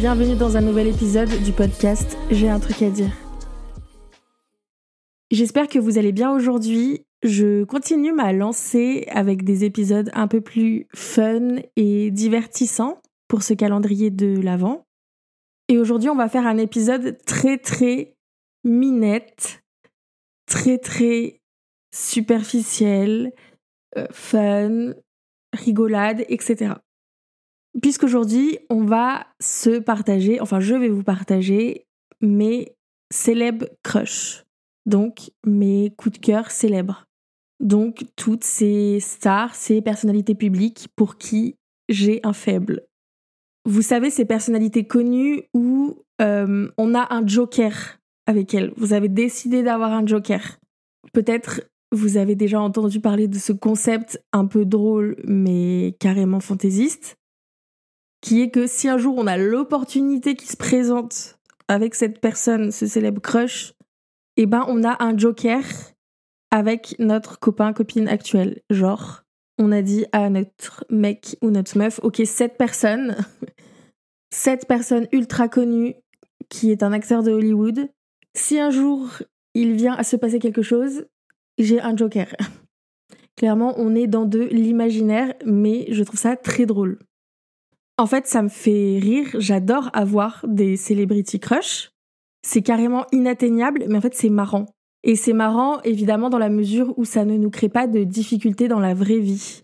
Bienvenue dans un nouvel épisode du podcast J'ai un truc à dire. J'espère que vous allez bien aujourd'hui. Je continue ma lancée avec des épisodes un peu plus fun et divertissants pour ce calendrier de l'Avent. Et aujourd'hui, on va faire un épisode très très minette, très très superficiel, euh, fun, rigolade, etc. Puisqu'aujourd'hui, on va se partager, enfin je vais vous partager mes célèbres crushs. Donc mes coups de cœur célèbres. Donc toutes ces stars, ces personnalités publiques pour qui j'ai un faible. Vous savez, ces personnalités connues où euh, on a un joker avec elles. Vous avez décidé d'avoir un joker. Peut-être vous avez déjà entendu parler de ce concept un peu drôle mais carrément fantaisiste qui est que si un jour on a l'opportunité qui se présente avec cette personne, ce célèbre crush, eh ben on a un joker avec notre copain, copine actuelle. Genre, on a dit à notre mec ou notre meuf, ok, cette personne, cette personne ultra connue qui est un acteur de Hollywood, si un jour il vient à se passer quelque chose, j'ai un joker. Clairement, on est dans de l'imaginaire, mais je trouve ça très drôle. En fait, ça me fait rire. J'adore avoir des celebrity crush. C'est carrément inatteignable, mais en fait, c'est marrant. Et c'est marrant, évidemment, dans la mesure où ça ne nous crée pas de difficultés dans la vraie vie.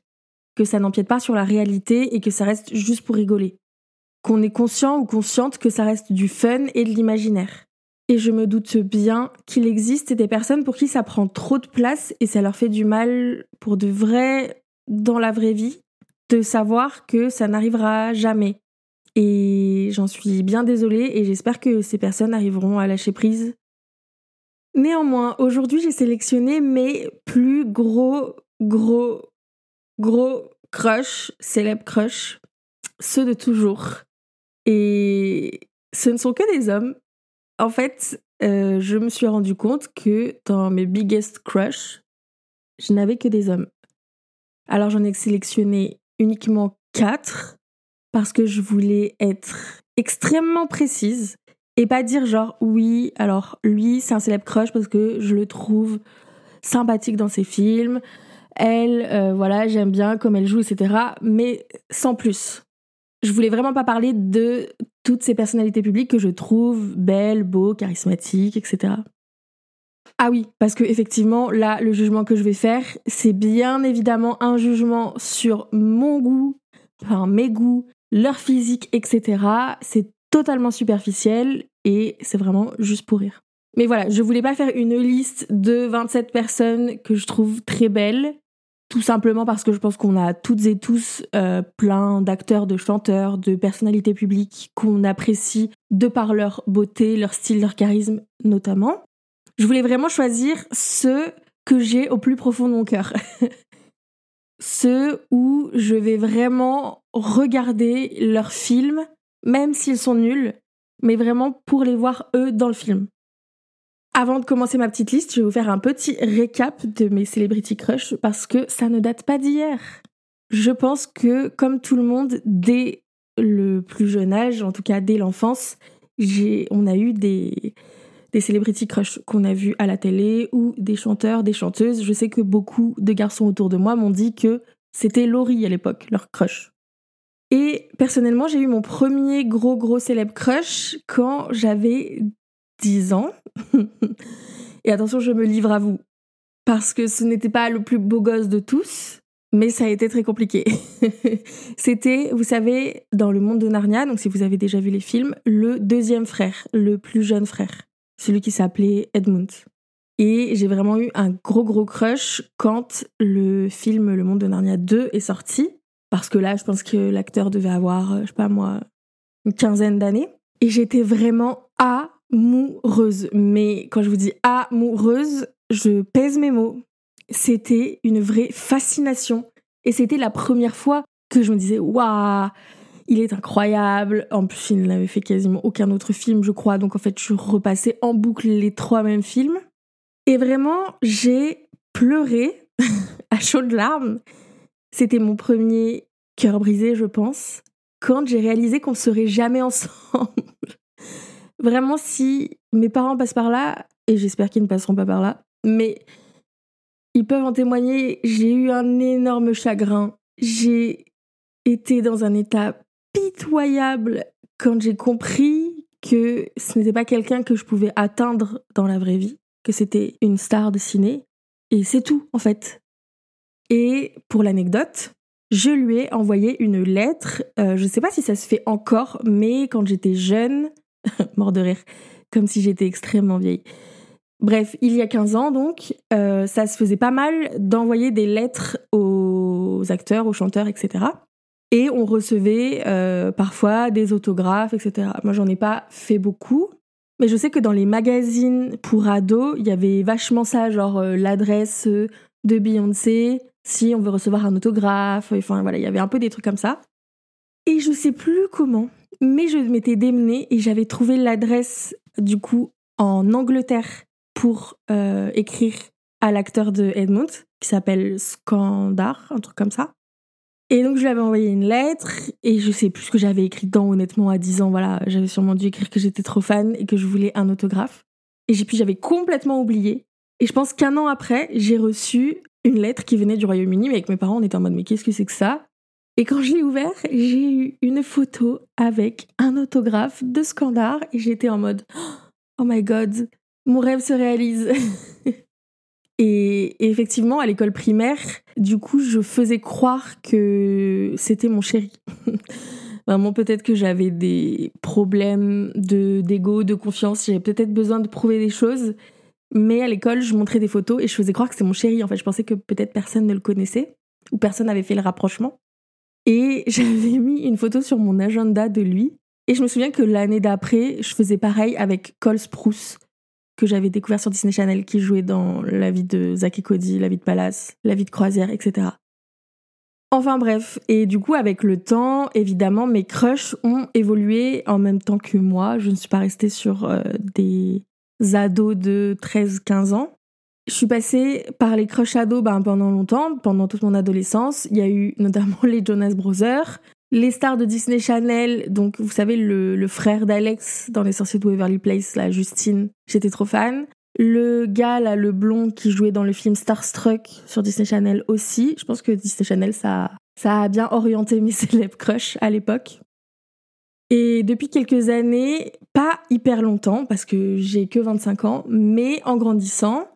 Que ça n'empiète pas sur la réalité et que ça reste juste pour rigoler. Qu'on est conscient ou consciente que ça reste du fun et de l'imaginaire. Et je me doute bien qu'il existe des personnes pour qui ça prend trop de place et ça leur fait du mal pour de vrai dans la vraie vie de savoir que ça n'arrivera jamais. Et j'en suis bien désolée et j'espère que ces personnes arriveront à lâcher prise. Néanmoins, aujourd'hui j'ai sélectionné mes plus gros, gros, gros crush, célèbres crush, ceux de toujours. Et ce ne sont que des hommes. En fait, euh, je me suis rendu compte que dans mes biggest crush, je n'avais que des hommes. Alors j'en ai sélectionné uniquement quatre parce que je voulais être extrêmement précise et pas dire genre oui, alors lui c'est un célèbre crush parce que je le trouve sympathique dans ses films, elle, euh, voilà, j'aime bien comme elle joue, etc. Mais sans plus. Je voulais vraiment pas parler de toutes ces personnalités publiques que je trouve belles, beaux, charismatiques, etc. Ah oui, parce que effectivement, là, le jugement que je vais faire, c'est bien évidemment un jugement sur mon goût, enfin mes goûts, leur physique, etc. C'est totalement superficiel et c'est vraiment juste pour rire. Mais voilà, je voulais pas faire une liste de 27 personnes que je trouve très belles, tout simplement parce que je pense qu'on a toutes et tous euh, plein d'acteurs, de chanteurs, de personnalités publiques qu'on apprécie de par leur beauté, leur style, leur charisme notamment je voulais vraiment choisir ceux que j'ai au plus profond de mon cœur. ceux où je vais vraiment regarder leurs films, même s'ils sont nuls, mais vraiment pour les voir eux dans le film. Avant de commencer ma petite liste, je vais vous faire un petit récap de mes celebrity crush parce que ça ne date pas d'hier. Je pense que, comme tout le monde, dès le plus jeune âge, en tout cas dès l'enfance, on a eu des, des celebrity crush qu'on a vus à la télé ou des chanteurs, des chanteuses. Je sais que beaucoup de garçons autour de moi m'ont dit que c'était Laurie à l'époque, leur crush. Et personnellement, j'ai eu mon premier gros gros célèbre crush quand j'avais 10 ans. Et attention, je me livre à vous. Parce que ce n'était pas le plus beau gosse de tous, mais ça a été très compliqué. C'était, vous savez, dans le monde de Narnia, donc si vous avez déjà vu les films, le deuxième frère, le plus jeune frère celui qui s'appelait Edmund. Et j'ai vraiment eu un gros gros crush quand le film Le Monde de Narnia 2 est sorti. Parce que là, je pense que l'acteur devait avoir, euh, je sais pas moi, une quinzaine d'années. Et j'étais vraiment amoureuse. Mais quand je vous dis amoureuse, je pèse mes mots. C'était une vraie fascination. Et c'était la première fois que je me disais, waouh, il est incroyable. En plus, il n'avait fait quasiment aucun autre film, je crois. Donc en fait, je repassais en boucle les trois mêmes films. Et vraiment, j'ai pleuré à chaudes larmes. C'était mon premier cœur brisé, je pense, quand j'ai réalisé qu'on serait jamais ensemble. Vraiment, si mes parents passent par là, et j'espère qu'ils ne passeront pas par là, mais ils peuvent en témoigner, j'ai eu un énorme chagrin. J'ai été dans un état pitoyable quand j'ai compris que ce n'était pas quelqu'un que je pouvais atteindre dans la vraie vie, que c'était une star de ciné. Et c'est tout, en fait. Et pour l'anecdote, je lui ai envoyé une lettre. Euh, je ne sais pas si ça se fait encore, mais quand j'étais jeune, mort de rire, comme si j'étais extrêmement vieille. Bref, il y a 15 ans donc, euh, ça se faisait pas mal d'envoyer des lettres aux acteurs, aux chanteurs, etc. Et on recevait euh, parfois des autographes, etc. Moi, j'en ai pas fait beaucoup, mais je sais que dans les magazines pour ados, il y avait vachement ça, genre l'adresse de Beyoncé, si on veut recevoir un autographe, enfin voilà, il y avait un peu des trucs comme ça. Et je sais plus comment, mais je m'étais démenée et j'avais trouvé l'adresse du coup en Angleterre pour euh, écrire à l'acteur de Edmund, qui s'appelle Skandar, un truc comme ça. Et donc je lui avais envoyé une lettre et je sais plus ce que j'avais écrit dedans honnêtement à 10 ans, voilà, j'avais sûrement dû écrire que j'étais trop fan et que je voulais un autographe. Et puis j'avais complètement oublié. Et je pense qu'un an après, j'ai reçu une lettre qui venait du Royaume-Uni, mais avec mes parents, on était en mode mais qu'est-ce que c'est que ça? Et quand je l'ai ouvert, j'ai eu une photo avec un autographe de Scandar et j'étais en mode oh my god, mon rêve se réalise. et, effectivement, à l'école primaire, du coup, je faisais croire que c'était mon chéri. Vraiment, peut-être que j'avais des problèmes de d'ego, de confiance, j'avais peut-être besoin de prouver des choses. Mais à l'école, je montrais des photos et je faisais croire que c'était mon chéri. En fait, je pensais que peut-être personne ne le connaissait ou personne n'avait fait le rapprochement. Et j'avais mis une photo sur mon agenda de lui. Et je me souviens que l'année d'après, je faisais pareil avec Cole Sprouse, que j'avais découvert sur Disney Channel, qui jouait dans La vie de Zack et Cody, La vie de Palace, La vie de Croisière, etc. Enfin bref, et du coup avec le temps, évidemment, mes crushs ont évolué en même temps que moi. Je ne suis pas restée sur euh, des ados de 13-15 ans. Je suis passée par les crushs ados ben, pendant longtemps, pendant toute mon adolescence. Il y a eu notamment les Jonas Brothers, les stars de Disney Channel, donc vous savez le, frère d'Alex dans Les Sorciers de Waverly Place, la Justine, j'étais trop fan. Le gars là, le blond qui jouait dans le film Starstruck sur Disney Channel aussi. Je pense que Disney Channel ça, ça a bien orienté mes célèbres crushs à l'époque. Et depuis quelques années, pas hyper longtemps, parce que j'ai que 25 ans, mais en grandissant,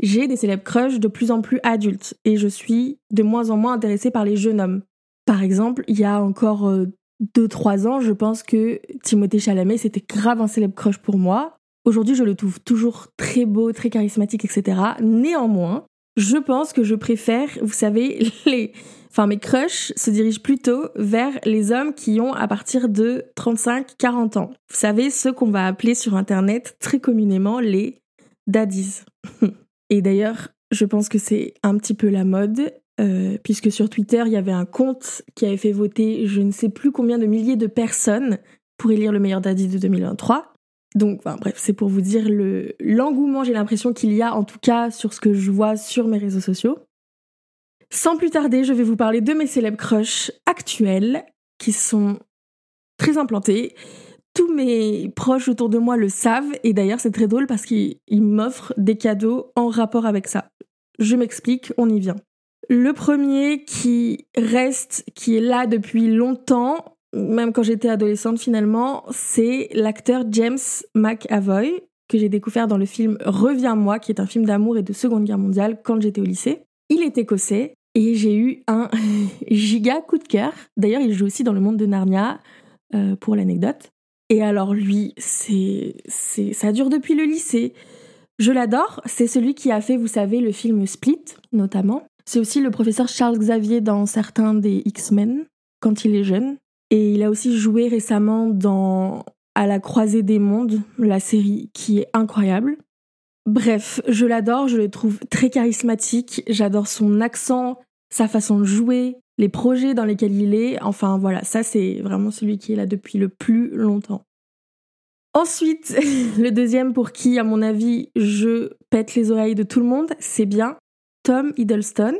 j'ai des célèbres crushs de plus en plus adultes et je suis de moins en moins intéressée par les jeunes hommes. Par exemple, il y a encore 2-3 euh, ans, je pense que Timothée Chalamet, c'était grave un célèbre crush pour moi. Aujourd'hui, je le trouve toujours très beau, très charismatique, etc. Néanmoins, je pense que je préfère, vous savez, les, enfin mes crushs se dirigent plutôt vers les hommes qui ont à partir de 35-40 ans. Vous savez, ceux qu'on va appeler sur Internet très communément les daddies. Et d'ailleurs, je pense que c'est un petit peu la mode, euh, puisque sur Twitter, il y avait un compte qui avait fait voter je ne sais plus combien de milliers de personnes pour élire le meilleur daddy de 2023. Donc, bref, c'est pour vous dire le l'engouement, j'ai l'impression qu'il y a, en tout cas, sur ce que je vois sur mes réseaux sociaux. Sans plus tarder, je vais vous parler de mes célèbres crushs actuels qui sont très implantés. Tous mes proches autour de moi le savent et d'ailleurs c'est très drôle parce qu'ils m'offrent des cadeaux en rapport avec ça. Je m'explique, on y vient. Le premier qui reste, qui est là depuis longtemps, même quand j'étais adolescente finalement, c'est l'acteur James McAvoy que j'ai découvert dans le film Reviens-moi, qui est un film d'amour et de Seconde Guerre mondiale quand j'étais au lycée. Il est écossais et j'ai eu un giga coup de cœur. D'ailleurs, il joue aussi dans le monde de Narnia, euh, pour l'anecdote. Et alors lui, ça dure depuis le lycée. Je l'adore. C'est celui qui a fait, vous savez, le film Split, notamment. C'est aussi le professeur Charles Xavier dans certains des X-Men, quand il est jeune. Et il a aussi joué récemment dans À la croisée des mondes, la série qui est incroyable. Bref, je l'adore, je le trouve très charismatique, j'adore son accent, sa façon de jouer, les projets dans lesquels il est, enfin voilà, ça c'est vraiment celui qui est là depuis le plus longtemps. Ensuite, le deuxième pour qui, à mon avis, je pète les oreilles de tout le monde, c'est bien Tom Hiddleston.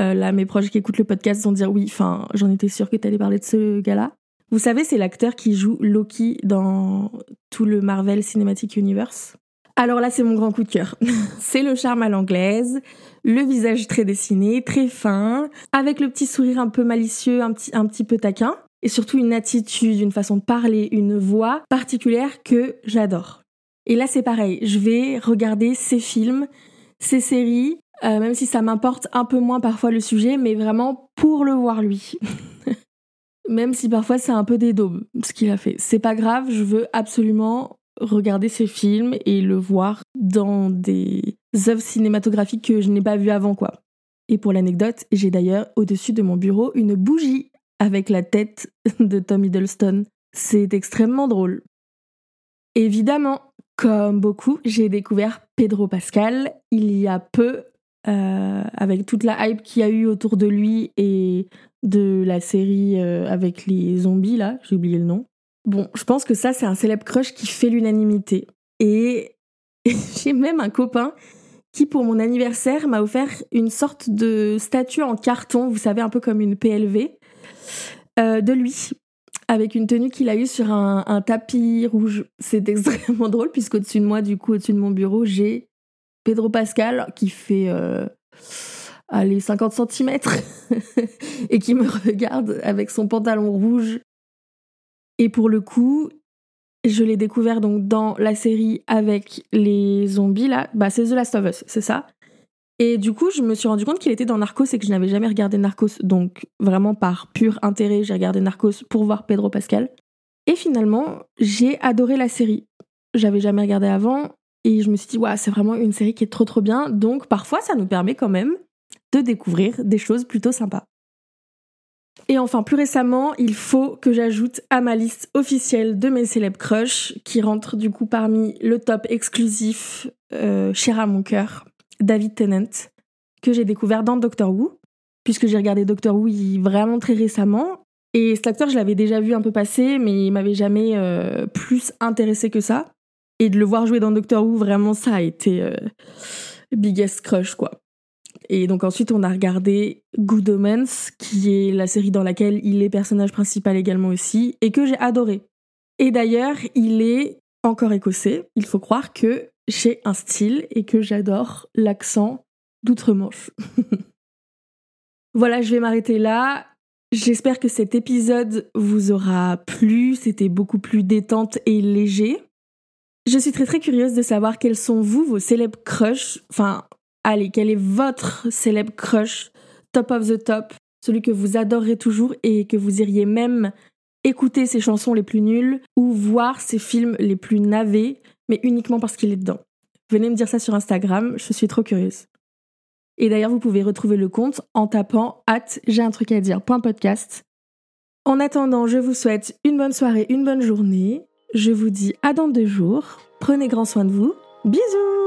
Euh, là, mes proches qui écoutent le podcast vont dire oui, enfin, j'en étais sûre que t'allais parler de ce gars-là. Vous savez, c'est l'acteur qui joue Loki dans tout le Marvel Cinematic Universe. Alors là, c'est mon grand coup de cœur. c'est le charme à l'anglaise, le visage très dessiné, très fin, avec le petit sourire un peu malicieux, un petit, un petit peu taquin, et surtout une attitude, une façon de parler, une voix particulière que j'adore. Et là, c'est pareil, je vais regarder ces films, ces séries, euh, même si ça m'importe un peu moins parfois le sujet, mais vraiment pour le voir lui. même si parfois c'est un peu des daubes ce qu'il a fait. C'est pas grave, je veux absolument regarder ces films et le voir dans des œuvres cinématographiques que je n'ai pas vues avant quoi. Et pour l'anecdote, j'ai d'ailleurs au-dessus de mon bureau une bougie avec la tête de Tom Hiddleston. C'est extrêmement drôle. Évidemment, comme beaucoup, j'ai découvert Pedro Pascal il y a peu, euh, avec toute la hype qu'il y a eu autour de lui et de la série euh, avec les zombies, là, j'ai oublié le nom. Bon, je pense que ça, c'est un célèbre crush qui fait l'unanimité. Et j'ai même un copain qui, pour mon anniversaire, m'a offert une sorte de statue en carton, vous savez, un peu comme une PLV, euh, de lui, avec une tenue qu'il a eue sur un, tapis rouge. C'est extrêmement drôle, puisqu'au-dessus de moi, du coup, au-dessus de mon bureau, j'ai Pedro Pascal qui fait... Euh, allez, 50 cm et qui me regarde avec son pantalon rouge. Et pour le coup, je l'ai découvert donc dans la série avec les zombies là. Bah, c'est The Last of Us, c'est ça. Et du coup, je me suis rendu compte qu'il était dans Narcos et que je n'avais jamais regardé Narcos. Donc, vraiment par pur intérêt, j'ai regardé Narcos pour voir Pedro Pascal. Et finalement, j'ai adoré la série. J'avais jamais regardé avant et je me suis dit, c'est vraiment une série qui est trop trop bien. Donc, parfois, ça nous permet quand même de découvrir des choses plutôt sympas. Et enfin, plus récemment, il faut que j'ajoute à ma liste officielle de mes célèbres crushs, qui rentre du coup parmi le top exclusif euh, cher à mon cœur, David Tennant, que j'ai découvert dans Doctor Who, puisque j'ai regardé Doctor Who vraiment très récemment. Et cet acteur, je l'avais déjà vu un peu passer, mais il m'avait jamais euh, plus intéressé que ça. Et de le voir jouer dans Doctor Who, vraiment, ça a été euh, biggest crush, quoi. Et donc ensuite, on a regardé Good Omens, qui est la série dans laquelle il est personnage principal également aussi, et que j'ai adoré. Et d'ailleurs, il est encore écossais. Il faut croire que j'ai un style et que j'adore l'accent d'outre-Manche. voilà, je vais m'arrêter là. J'espère que cet épisode vous aura plu. C'était beaucoup plus détente et léger. Je suis très très curieuse de savoir quels sont vous, vos célèbres crushs. Enfin, allez, quel est votre célèbre crush, top of the top, celui que vous adorerez toujours et que vous iriez même écouter ses chansons les plus nulles ou voir ses films les plus navés, mais uniquement parce qu'il est dedans. Venez me dire ça sur Instagram, je suis trop curieuse. Et d'ailleurs, vous pouvez retrouver le compte en tapant at j'ai un truc à. En attendant, je vous souhaite une bonne soirée, une bonne journée. Je vous dis à dans deux jours. Prenez grand soin de vous. Bisous